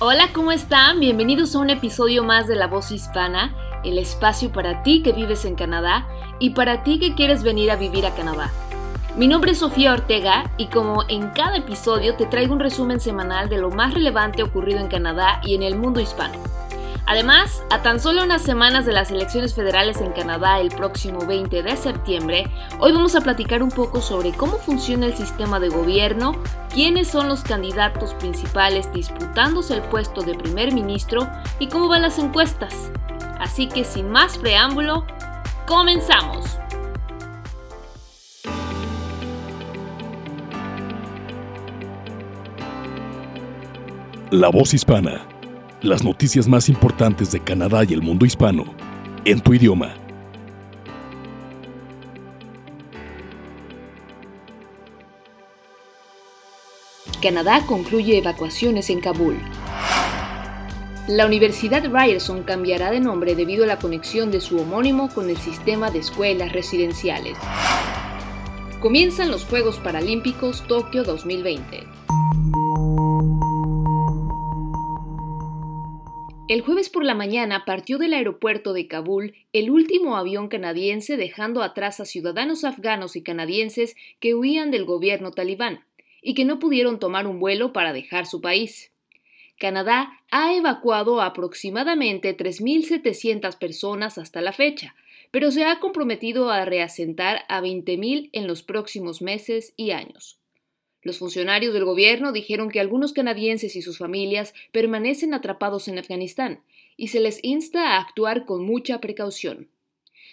Hola, ¿cómo están? Bienvenidos a un episodio más de La Voz Hispana, el espacio para ti que vives en Canadá y para ti que quieres venir a vivir a Canadá. Mi nombre es Sofía Ortega y como en cada episodio te traigo un resumen semanal de lo más relevante ocurrido en Canadá y en el mundo hispano. Además, a tan solo unas semanas de las elecciones federales en Canadá el próximo 20 de septiembre, hoy vamos a platicar un poco sobre cómo funciona el sistema de gobierno, quiénes son los candidatos principales disputándose el puesto de primer ministro y cómo van las encuestas. Así que sin más preámbulo, comenzamos. La voz hispana las noticias más importantes de Canadá y el mundo hispano, en tu idioma. Canadá concluye evacuaciones en Kabul. La Universidad Ryerson cambiará de nombre debido a la conexión de su homónimo con el sistema de escuelas residenciales. Comienzan los Juegos Paralímpicos Tokio 2020. El jueves por la mañana partió del aeropuerto de Kabul el último avión canadiense dejando atrás a ciudadanos afganos y canadienses que huían del gobierno talibán y que no pudieron tomar un vuelo para dejar su país. Canadá ha evacuado aproximadamente 3.700 personas hasta la fecha, pero se ha comprometido a reasentar a 20.000 en los próximos meses y años. Los funcionarios del gobierno dijeron que algunos canadienses y sus familias permanecen atrapados en Afganistán y se les insta a actuar con mucha precaución.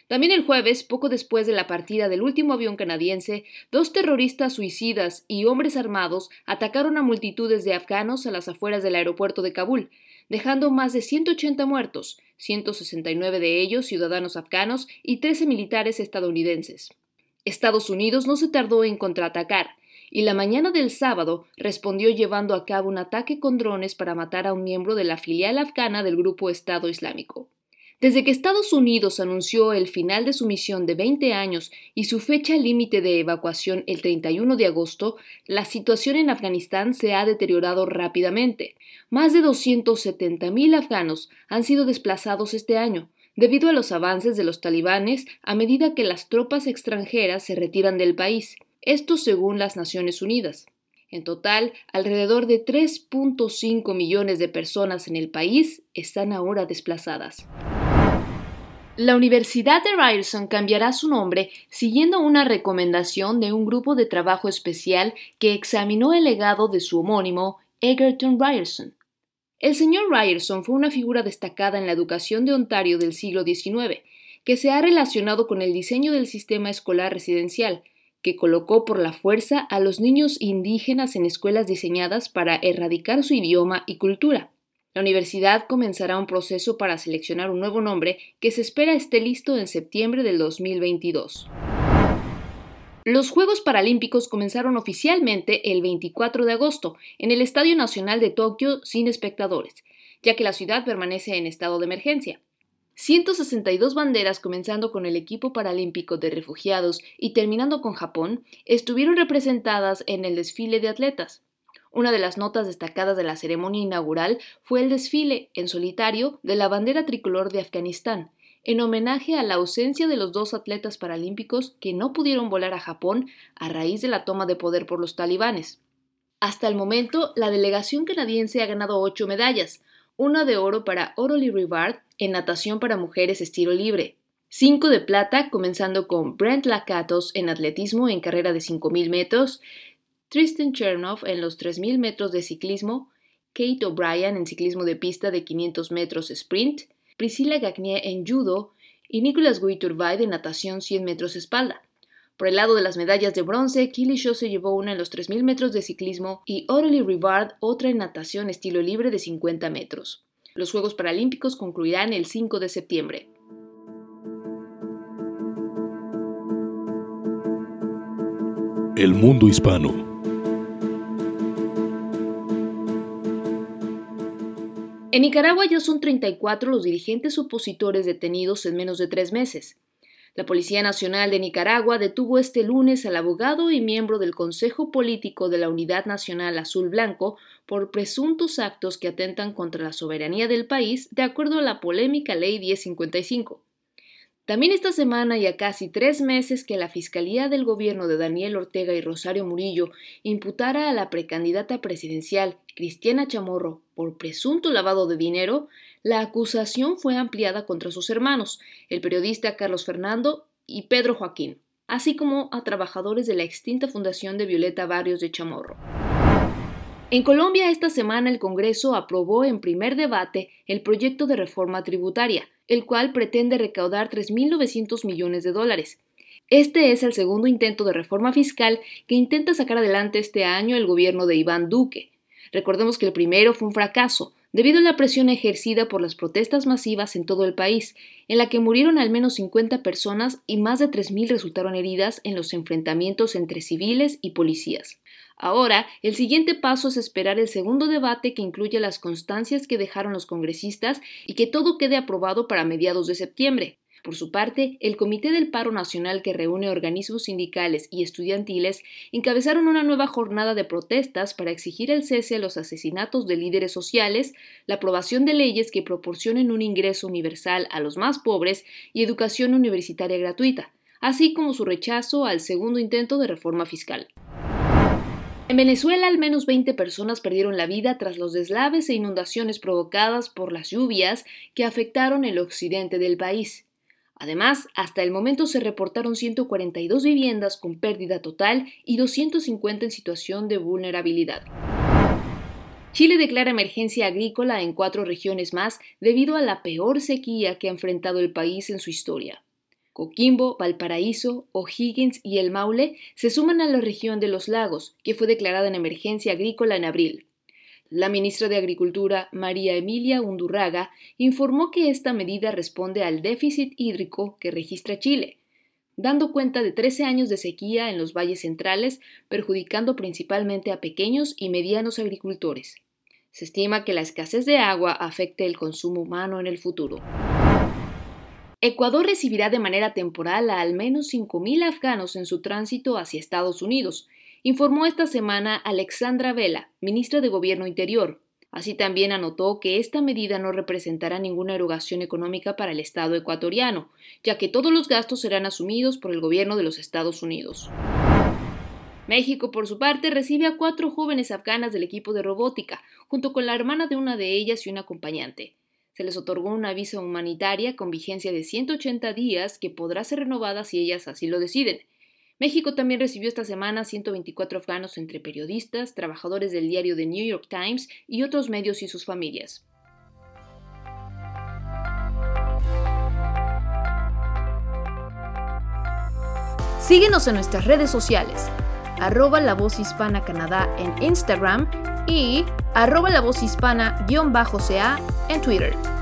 También el jueves, poco después de la partida del último avión canadiense, dos terroristas suicidas y hombres armados atacaron a multitudes de afganos a las afueras del aeropuerto de Kabul, dejando más de 180 muertos, 169 de ellos ciudadanos afganos y 13 militares estadounidenses. Estados Unidos no se tardó en contraatacar, y la mañana del sábado respondió llevando a cabo un ataque con drones para matar a un miembro de la filial afgana del grupo Estado Islámico. Desde que Estados Unidos anunció el final de su misión de 20 años y su fecha límite de evacuación el 31 de agosto, la situación en Afganistán se ha deteriorado rápidamente. Más de 270.000 afganos han sido desplazados este año, debido a los avances de los talibanes a medida que las tropas extranjeras se retiran del país esto según las Naciones Unidas. En total, alrededor de 3.5 millones de personas en el país están ahora desplazadas. La Universidad de Ryerson cambiará su nombre siguiendo una recomendación de un grupo de trabajo especial que examinó el legado de su homónimo, Egerton Ryerson. El señor Ryerson fue una figura destacada en la educación de Ontario del siglo XIX, que se ha relacionado con el diseño del sistema escolar residencial, que colocó por la fuerza a los niños indígenas en escuelas diseñadas para erradicar su idioma y cultura. La universidad comenzará un proceso para seleccionar un nuevo nombre que se espera esté listo en septiembre del 2022. Los Juegos Paralímpicos comenzaron oficialmente el 24 de agosto en el Estadio Nacional de Tokio sin espectadores, ya que la ciudad permanece en estado de emergencia. 162 banderas, comenzando con el equipo paralímpico de refugiados y terminando con Japón, estuvieron representadas en el desfile de atletas. Una de las notas destacadas de la ceremonia inaugural fue el desfile, en solitario, de la bandera tricolor de Afganistán, en homenaje a la ausencia de los dos atletas paralímpicos que no pudieron volar a Japón a raíz de la toma de poder por los talibanes. Hasta el momento, la delegación canadiense ha ganado ocho medallas, una de oro para Orly Rivard en natación para mujeres estilo libre, cinco de plata, comenzando con Brent Lakatos en atletismo en carrera de 5.000 metros, Tristan Chernoff en los 3.000 metros de ciclismo, Kate O'Brien en ciclismo de pista de 500 metros sprint, Priscilla Gagnier en judo y Nicolas Guiturvay de natación 100 metros espalda. Por el lado de las medallas de bronce, Killy se llevó una en los 3.000 metros de ciclismo y Aurelie Rivard otra en natación estilo libre de 50 metros. Los Juegos Paralímpicos concluirán el 5 de septiembre. El mundo hispano. En Nicaragua ya son 34 los dirigentes opositores detenidos en menos de tres meses. La Policía Nacional de Nicaragua detuvo este lunes al abogado y miembro del Consejo Político de la Unidad Nacional Azul Blanco por presuntos actos que atentan contra la soberanía del país, de acuerdo a la polémica Ley 1055. También esta semana y a casi tres meses que la Fiscalía del Gobierno de Daniel Ortega y Rosario Murillo imputara a la precandidata presidencial Cristiana Chamorro por presunto lavado de dinero, la acusación fue ampliada contra sus hermanos, el periodista Carlos Fernando y Pedro Joaquín, así como a trabajadores de la extinta Fundación de Violeta Barrios de Chamorro. En Colombia esta semana el Congreso aprobó en primer debate el proyecto de reforma tributaria, el cual pretende recaudar 3.900 millones de dólares. Este es el segundo intento de reforma fiscal que intenta sacar adelante este año el gobierno de Iván Duque. Recordemos que el primero fue un fracaso, debido a la presión ejercida por las protestas masivas en todo el país, en la que murieron al menos 50 personas y más de 3.000 resultaron heridas en los enfrentamientos entre civiles y policías. Ahora, el siguiente paso es esperar el segundo debate que incluya las constancias que dejaron los congresistas y que todo quede aprobado para mediados de septiembre. Por su parte, el Comité del Paro Nacional que reúne organismos sindicales y estudiantiles encabezaron una nueva jornada de protestas para exigir el cese a los asesinatos de líderes sociales, la aprobación de leyes que proporcionen un ingreso universal a los más pobres y educación universitaria gratuita, así como su rechazo al segundo intento de reforma fiscal. En Venezuela, al menos 20 personas perdieron la vida tras los deslaves e inundaciones provocadas por las lluvias que afectaron el occidente del país. Además, hasta el momento se reportaron 142 viviendas con pérdida total y 250 en situación de vulnerabilidad. Chile declara emergencia agrícola en cuatro regiones más debido a la peor sequía que ha enfrentado el país en su historia. Coquimbo, Valparaíso, O'Higgins y El Maule se suman a la región de los lagos, que fue declarada en emergencia agrícola en abril. La ministra de Agricultura, María Emilia Undurraga, informó que esta medida responde al déficit hídrico que registra Chile, dando cuenta de 13 años de sequía en los valles centrales, perjudicando principalmente a pequeños y medianos agricultores. Se estima que la escasez de agua afecte el consumo humano en el futuro. Ecuador recibirá de manera temporal a al menos 5.000 afganos en su tránsito hacia Estados Unidos, informó esta semana Alexandra Vela, ministra de Gobierno Interior. Así también anotó que esta medida no representará ninguna erogación económica para el Estado ecuatoriano, ya que todos los gastos serán asumidos por el gobierno de los Estados Unidos. México, por su parte, recibe a cuatro jóvenes afganas del equipo de robótica, junto con la hermana de una de ellas y un acompañante. Se les otorgó una visa humanitaria con vigencia de 180 días que podrá ser renovada si ellas así lo deciden. México también recibió esta semana 124 afganos entre periodistas, trabajadores del diario The New York Times y otros medios y sus familias. Síguenos en nuestras redes sociales, arroba la voz hispana Canadá en Instagram y arroba la voz hispana-ca en Twitter.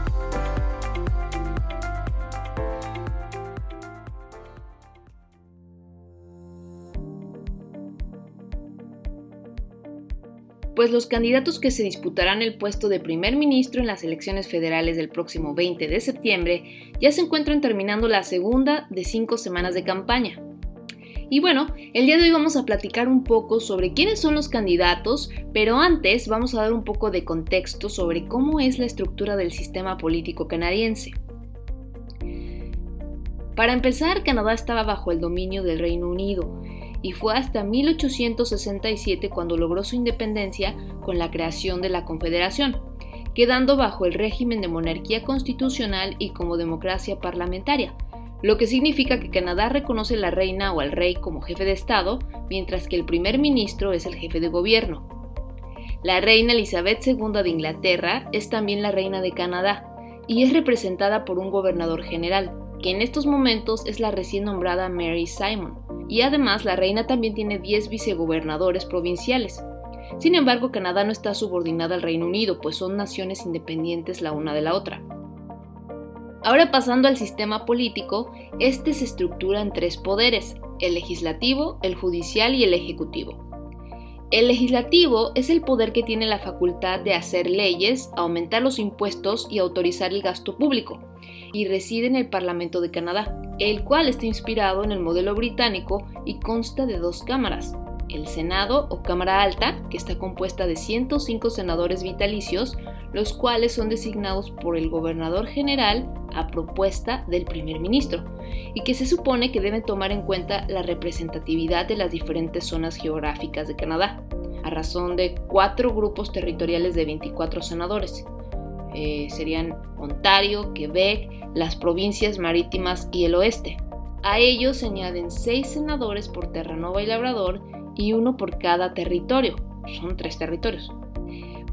Pues los candidatos que se disputarán el puesto de primer ministro en las elecciones federales del próximo 20 de septiembre ya se encuentran terminando la segunda de cinco semanas de campaña. Y bueno, el día de hoy vamos a platicar un poco sobre quiénes son los candidatos, pero antes vamos a dar un poco de contexto sobre cómo es la estructura del sistema político canadiense. Para empezar, Canadá estaba bajo el dominio del Reino Unido y fue hasta 1867 cuando logró su independencia con la creación de la Confederación, quedando bajo el régimen de monarquía constitucional y como democracia parlamentaria, lo que significa que Canadá reconoce a la reina o al rey como jefe de Estado, mientras que el primer ministro es el jefe de gobierno. La reina Elizabeth II de Inglaterra es también la reina de Canadá y es representada por un gobernador general, que en estos momentos es la recién nombrada Mary Simon y además la reina también tiene 10 vicegobernadores provinciales. Sin embargo, Canadá no está subordinada al Reino Unido, pues son naciones independientes la una de la otra. Ahora pasando al sistema político, este se estructura en tres poderes, el legislativo, el judicial y el ejecutivo. El legislativo es el poder que tiene la facultad de hacer leyes, aumentar los impuestos y autorizar el gasto público. Y reside en el Parlamento de Canadá, el cual está inspirado en el modelo británico y consta de dos cámaras, el Senado o Cámara Alta, que está compuesta de 105 senadores vitalicios, los cuales son designados por el gobernador general a propuesta del primer ministro, y que se supone que deben tomar en cuenta la representatividad de las diferentes zonas geográficas de Canadá, a razón de cuatro grupos territoriales de 24 senadores. Eh, serían Ontario, Quebec, las provincias marítimas y el oeste. A ellos se añaden seis senadores por Terranova y Labrador y uno por cada territorio. Son tres territorios.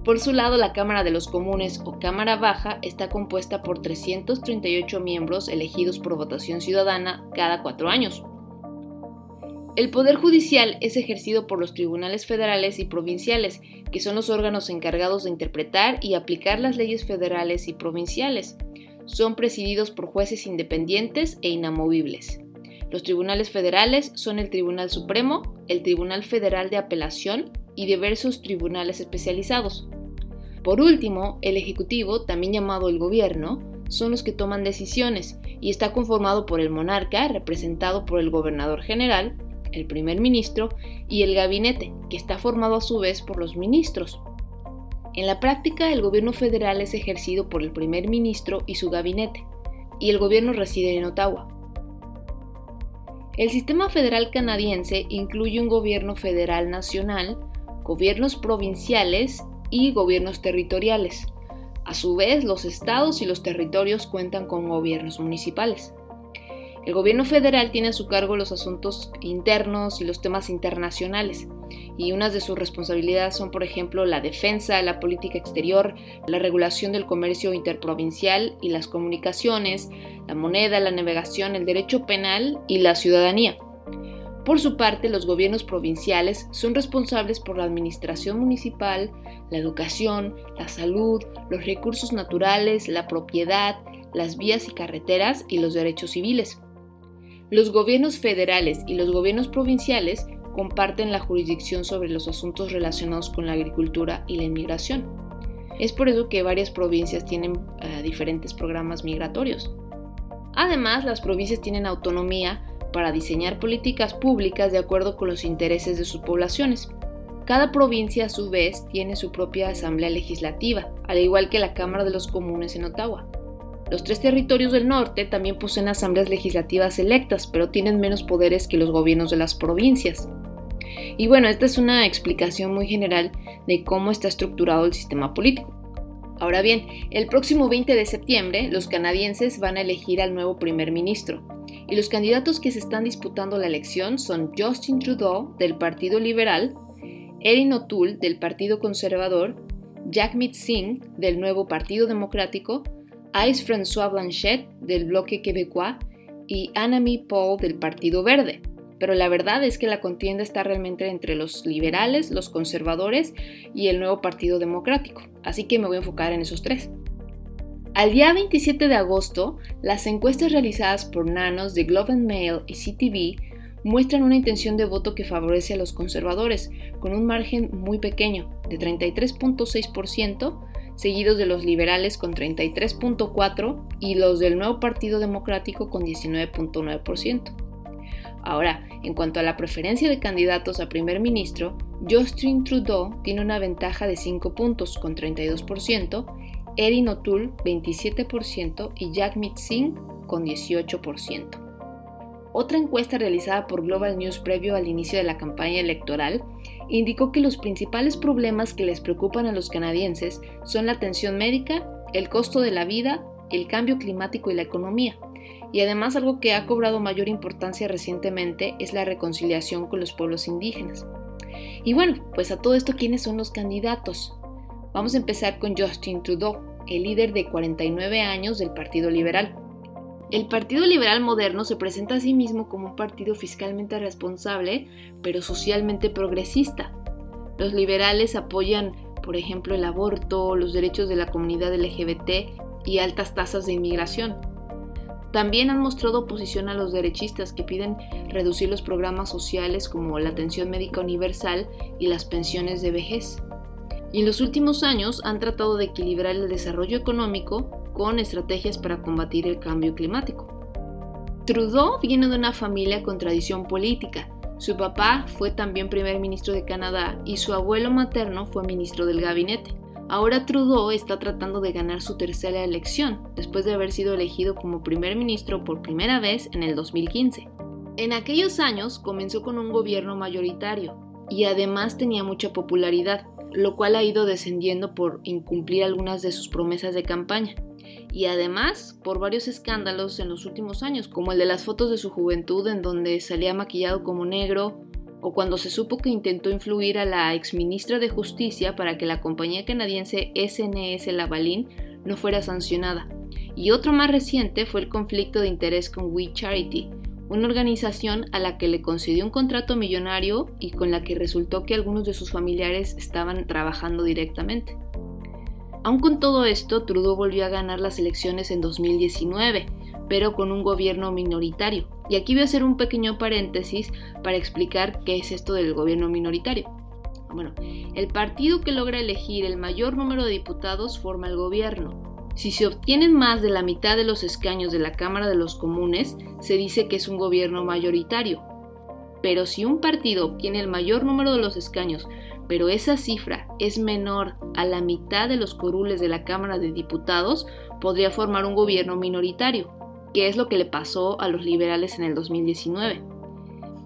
Por su lado, la Cámara de los Comunes o Cámara Baja está compuesta por 338 miembros elegidos por votación ciudadana cada cuatro años. El Poder Judicial es ejercido por los tribunales federales y provinciales, que son los órganos encargados de interpretar y aplicar las leyes federales y provinciales. Son presididos por jueces independientes e inamovibles. Los tribunales federales son el Tribunal Supremo, el Tribunal Federal de Apelación y diversos tribunales especializados. Por último, el Ejecutivo, también llamado el Gobierno, son los que toman decisiones y está conformado por el monarca, representado por el gobernador general, el primer ministro y el gabinete, que está formado a su vez por los ministros. En la práctica, el gobierno federal es ejercido por el primer ministro y su gabinete, y el gobierno reside en Ottawa. El sistema federal canadiense incluye un gobierno federal nacional, gobiernos provinciales y gobiernos territoriales. A su vez, los estados y los territorios cuentan con gobiernos municipales. El gobierno federal tiene a su cargo los asuntos internos y los temas internacionales, y unas de sus responsabilidades son, por ejemplo, la defensa, la política exterior, la regulación del comercio interprovincial y las comunicaciones, la moneda, la navegación, el derecho penal y la ciudadanía. Por su parte, los gobiernos provinciales son responsables por la administración municipal, la educación, la salud, los recursos naturales, la propiedad, las vías y carreteras y los derechos civiles. Los gobiernos federales y los gobiernos provinciales comparten la jurisdicción sobre los asuntos relacionados con la agricultura y la inmigración. Es por eso que varias provincias tienen eh, diferentes programas migratorios. Además, las provincias tienen autonomía para diseñar políticas públicas de acuerdo con los intereses de sus poblaciones. Cada provincia a su vez tiene su propia asamblea legislativa, al igual que la Cámara de los Comunes en Ottawa. Los tres territorios del norte también poseen asambleas legislativas electas, pero tienen menos poderes que los gobiernos de las provincias. Y bueno, esta es una explicación muy general de cómo está estructurado el sistema político. Ahora bien, el próximo 20 de septiembre los canadienses van a elegir al nuevo primer ministro, y los candidatos que se están disputando la elección son Justin Trudeau del Partido Liberal, Erin O'Toole del Partido Conservador, Jack Singh del nuevo Partido Democrático, Ice François Blanchet del bloque quebecois y Anami Paul del Partido Verde. Pero la verdad es que la contienda está realmente entre los liberales, los conservadores y el nuevo Partido Democrático, así que me voy a enfocar en esos tres. Al día 27 de agosto, las encuestas realizadas por Nanos de Globe and Mail y CTV muestran una intención de voto que favorece a los conservadores, con un margen muy pequeño, de 33.6%, seguidos de los liberales con 33.4% y los del nuevo Partido Democrático con 19.9%. Ahora, en cuanto a la preferencia de candidatos a primer ministro, Justin Trudeau tiene una ventaja de 5 puntos con 32%, Erin O'Toole 27% y Jack Singh con 18%. Otra encuesta realizada por Global News previo al inicio de la campaña electoral indicó que los principales problemas que les preocupan a los canadienses son la atención médica, el costo de la vida, el cambio climático y la economía. Y además algo que ha cobrado mayor importancia recientemente es la reconciliación con los pueblos indígenas. Y bueno, pues a todo esto, ¿quiénes son los candidatos? Vamos a empezar con Justin Trudeau, el líder de 49 años del Partido Liberal. El Partido Liberal Moderno se presenta a sí mismo como un partido fiscalmente responsable, pero socialmente progresista. Los liberales apoyan, por ejemplo, el aborto, los derechos de la comunidad LGBT y altas tasas de inmigración. También han mostrado oposición a los derechistas que piden reducir los programas sociales como la atención médica universal y las pensiones de vejez. y en los últimos años han tratado de equilibrar el desarrollo económico con estrategias para combatir el cambio climático. Trudeau viene de una familia con tradición política. Su papá fue también primer ministro de Canadá y su abuelo materno fue ministro del gabinete. Ahora Trudeau está tratando de ganar su tercera elección, después de haber sido elegido como primer ministro por primera vez en el 2015. En aquellos años comenzó con un gobierno mayoritario y además tenía mucha popularidad, lo cual ha ido descendiendo por incumplir algunas de sus promesas de campaña y además por varios escándalos en los últimos años, como el de las fotos de su juventud en donde salía maquillado como negro, o cuando se supo que intentó influir a la exministra de Justicia para que la compañía canadiense SNS Lavalin no fuera sancionada. Y otro más reciente fue el conflicto de interés con We Charity, una organización a la que le concedió un contrato millonario y con la que resultó que algunos de sus familiares estaban trabajando directamente. Aún con todo esto, Trudeau volvió a ganar las elecciones en 2019, pero con un gobierno minoritario. Y aquí voy a hacer un pequeño paréntesis para explicar qué es esto del gobierno minoritario. Bueno, el partido que logra elegir el mayor número de diputados forma el gobierno. Si se obtienen más de la mitad de los escaños de la Cámara de los Comunes, se dice que es un gobierno mayoritario. Pero si un partido obtiene el mayor número de los escaños, pero esa cifra es menor a la mitad de los corules de la Cámara de Diputados, podría formar un gobierno minoritario, que es lo que le pasó a los liberales en el 2019.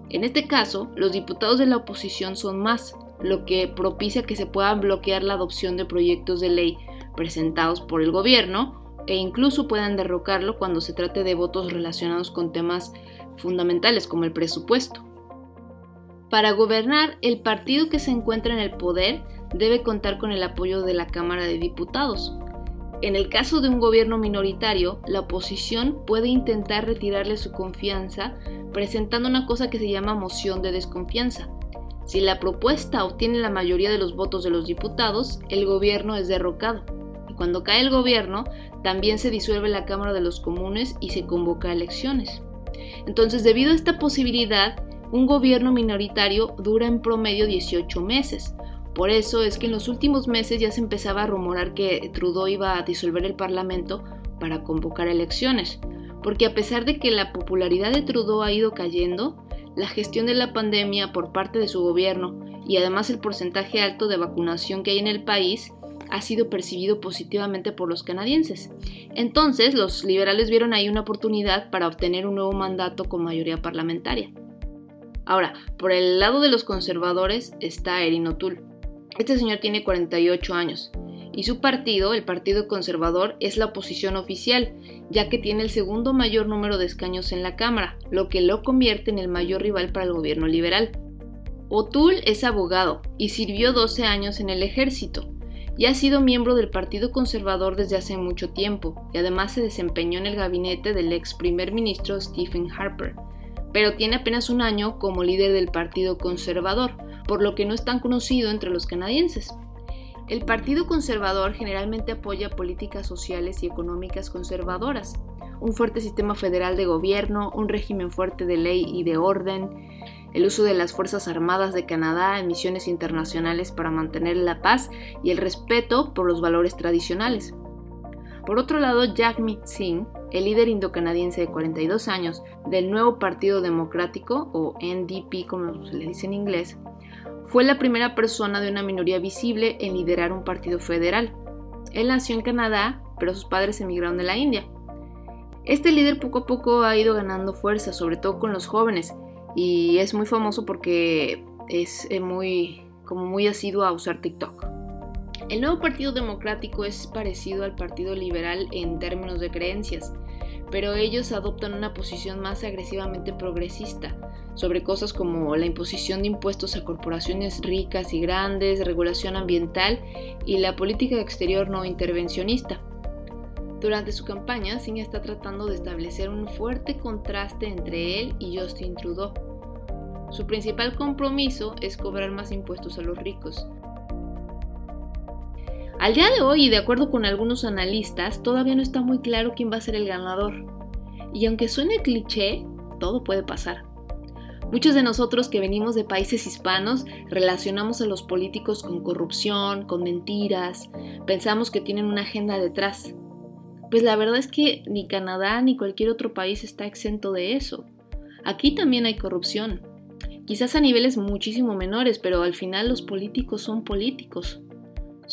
En este caso, los diputados de la oposición son más, lo que propicia que se pueda bloquear la adopción de proyectos de ley presentados por el gobierno e incluso puedan derrocarlo cuando se trate de votos relacionados con temas fundamentales como el presupuesto. Para gobernar, el partido que se encuentra en el poder debe contar con el apoyo de la Cámara de Diputados. En el caso de un gobierno minoritario, la oposición puede intentar retirarle su confianza presentando una cosa que se llama moción de desconfianza. Si la propuesta obtiene la mayoría de los votos de los diputados, el gobierno es derrocado. Y cuando cae el gobierno, también se disuelve la Cámara de los Comunes y se convoca elecciones. Entonces, debido a esta posibilidad, un gobierno minoritario dura en promedio 18 meses. Por eso es que en los últimos meses ya se empezaba a rumorar que Trudeau iba a disolver el Parlamento para convocar elecciones, porque a pesar de que la popularidad de Trudeau ha ido cayendo, la gestión de la pandemia por parte de su gobierno y además el porcentaje alto de vacunación que hay en el país ha sido percibido positivamente por los canadienses. Entonces, los liberales vieron ahí una oportunidad para obtener un nuevo mandato con mayoría parlamentaria. Ahora, por el lado de los conservadores está Erin O'Toole. Este señor tiene 48 años y su partido, el Partido Conservador, es la oposición oficial, ya que tiene el segundo mayor número de escaños en la Cámara, lo que lo convierte en el mayor rival para el gobierno liberal. O'Toole es abogado y sirvió 12 años en el ejército, y ha sido miembro del Partido Conservador desde hace mucho tiempo, y además se desempeñó en el gabinete del ex primer ministro Stephen Harper pero tiene apenas un año como líder del Partido Conservador, por lo que no es tan conocido entre los canadienses. El Partido Conservador generalmente apoya políticas sociales y económicas conservadoras, un fuerte sistema federal de gobierno, un régimen fuerte de ley y de orden, el uso de las Fuerzas Armadas de Canadá en misiones internacionales para mantener la paz y el respeto por los valores tradicionales. Por otro lado, Jagmeet Singh el líder indocanadiense de 42 años del nuevo Partido Democrático, o NDP como se le dice en inglés, fue la primera persona de una minoría visible en liderar un partido federal. Él nació en Canadá, pero sus padres emigraron de la India. Este líder poco a poco ha ido ganando fuerza, sobre todo con los jóvenes, y es muy famoso porque es eh, muy, como muy asiduo a usar TikTok. El nuevo Partido Democrático es parecido al Partido Liberal en términos de creencias, pero ellos adoptan una posición más agresivamente progresista sobre cosas como la imposición de impuestos a corporaciones ricas y grandes, regulación ambiental y la política exterior no intervencionista. Durante su campaña, Singh está tratando de establecer un fuerte contraste entre él y Justin Trudeau. Su principal compromiso es cobrar más impuestos a los ricos, al día de hoy, y de acuerdo con algunos analistas, todavía no está muy claro quién va a ser el ganador. Y aunque suene cliché, todo puede pasar. Muchos de nosotros que venimos de países hispanos relacionamos a los políticos con corrupción, con mentiras, pensamos que tienen una agenda detrás. Pues la verdad es que ni Canadá ni cualquier otro país está exento de eso. Aquí también hay corrupción, quizás a niveles muchísimo menores, pero al final los políticos son políticos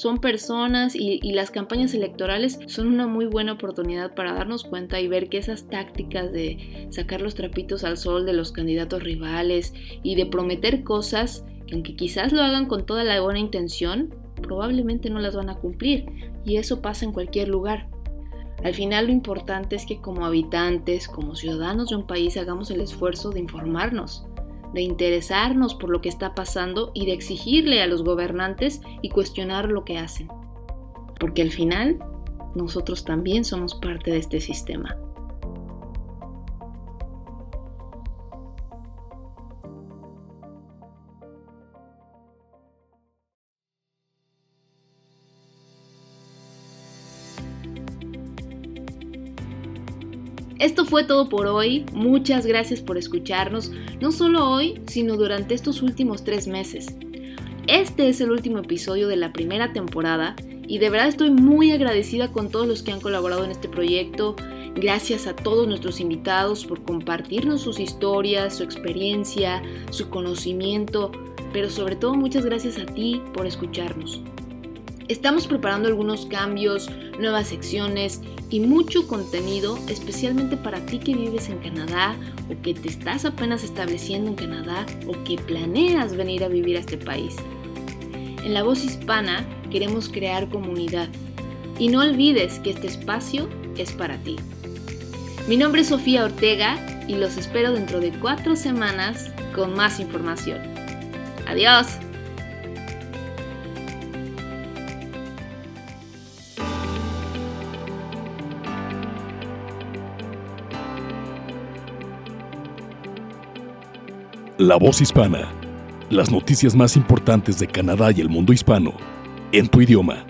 son personas y, las campañas electorales son una muy buena oportunidad para darnos cuenta y ver que esas tácticas de sacar los trapitos al sol de los candidatos rivales y de prometer cosas que aunque quizás lo hagan con toda la buena intención, probablemente no las van a cumplir y eso pasa en cualquier lugar. Al final lo importante es que como habitantes, como ciudadanos de un país hagamos el esfuerzo de informarnos, de interesarnos por lo que está pasando y de exigirle a los gobernantes y cuestionar lo que hacen. Porque al final, nosotros también somos parte de este sistema. Esto fue todo por hoy, muchas gracias por escucharnos, no solo hoy, sino durante estos últimos tres meses. Este es el último episodio de la primera temporada y de verdad estoy muy agradecida con todos los que han colaborado en este proyecto. Gracias a todos nuestros invitados por compartirnos sus historias, su experiencia, su conocimiento, pero sobre todo muchas gracias a ti por escucharnos. Estamos preparando algunos cambios, nuevas secciones y mucho contenido especialmente para ti que vives en Canadá o que te estás apenas estableciendo en Canadá o que planeas venir a vivir a este país. En la voz hispana queremos crear comunidad y no olvides que este espacio es para ti. Mi nombre es Sofía Ortega y los espero dentro de cuatro semanas con más información. Adiós. La voz hispana. Las noticias más importantes de Canadá y el mundo hispano en tu idioma.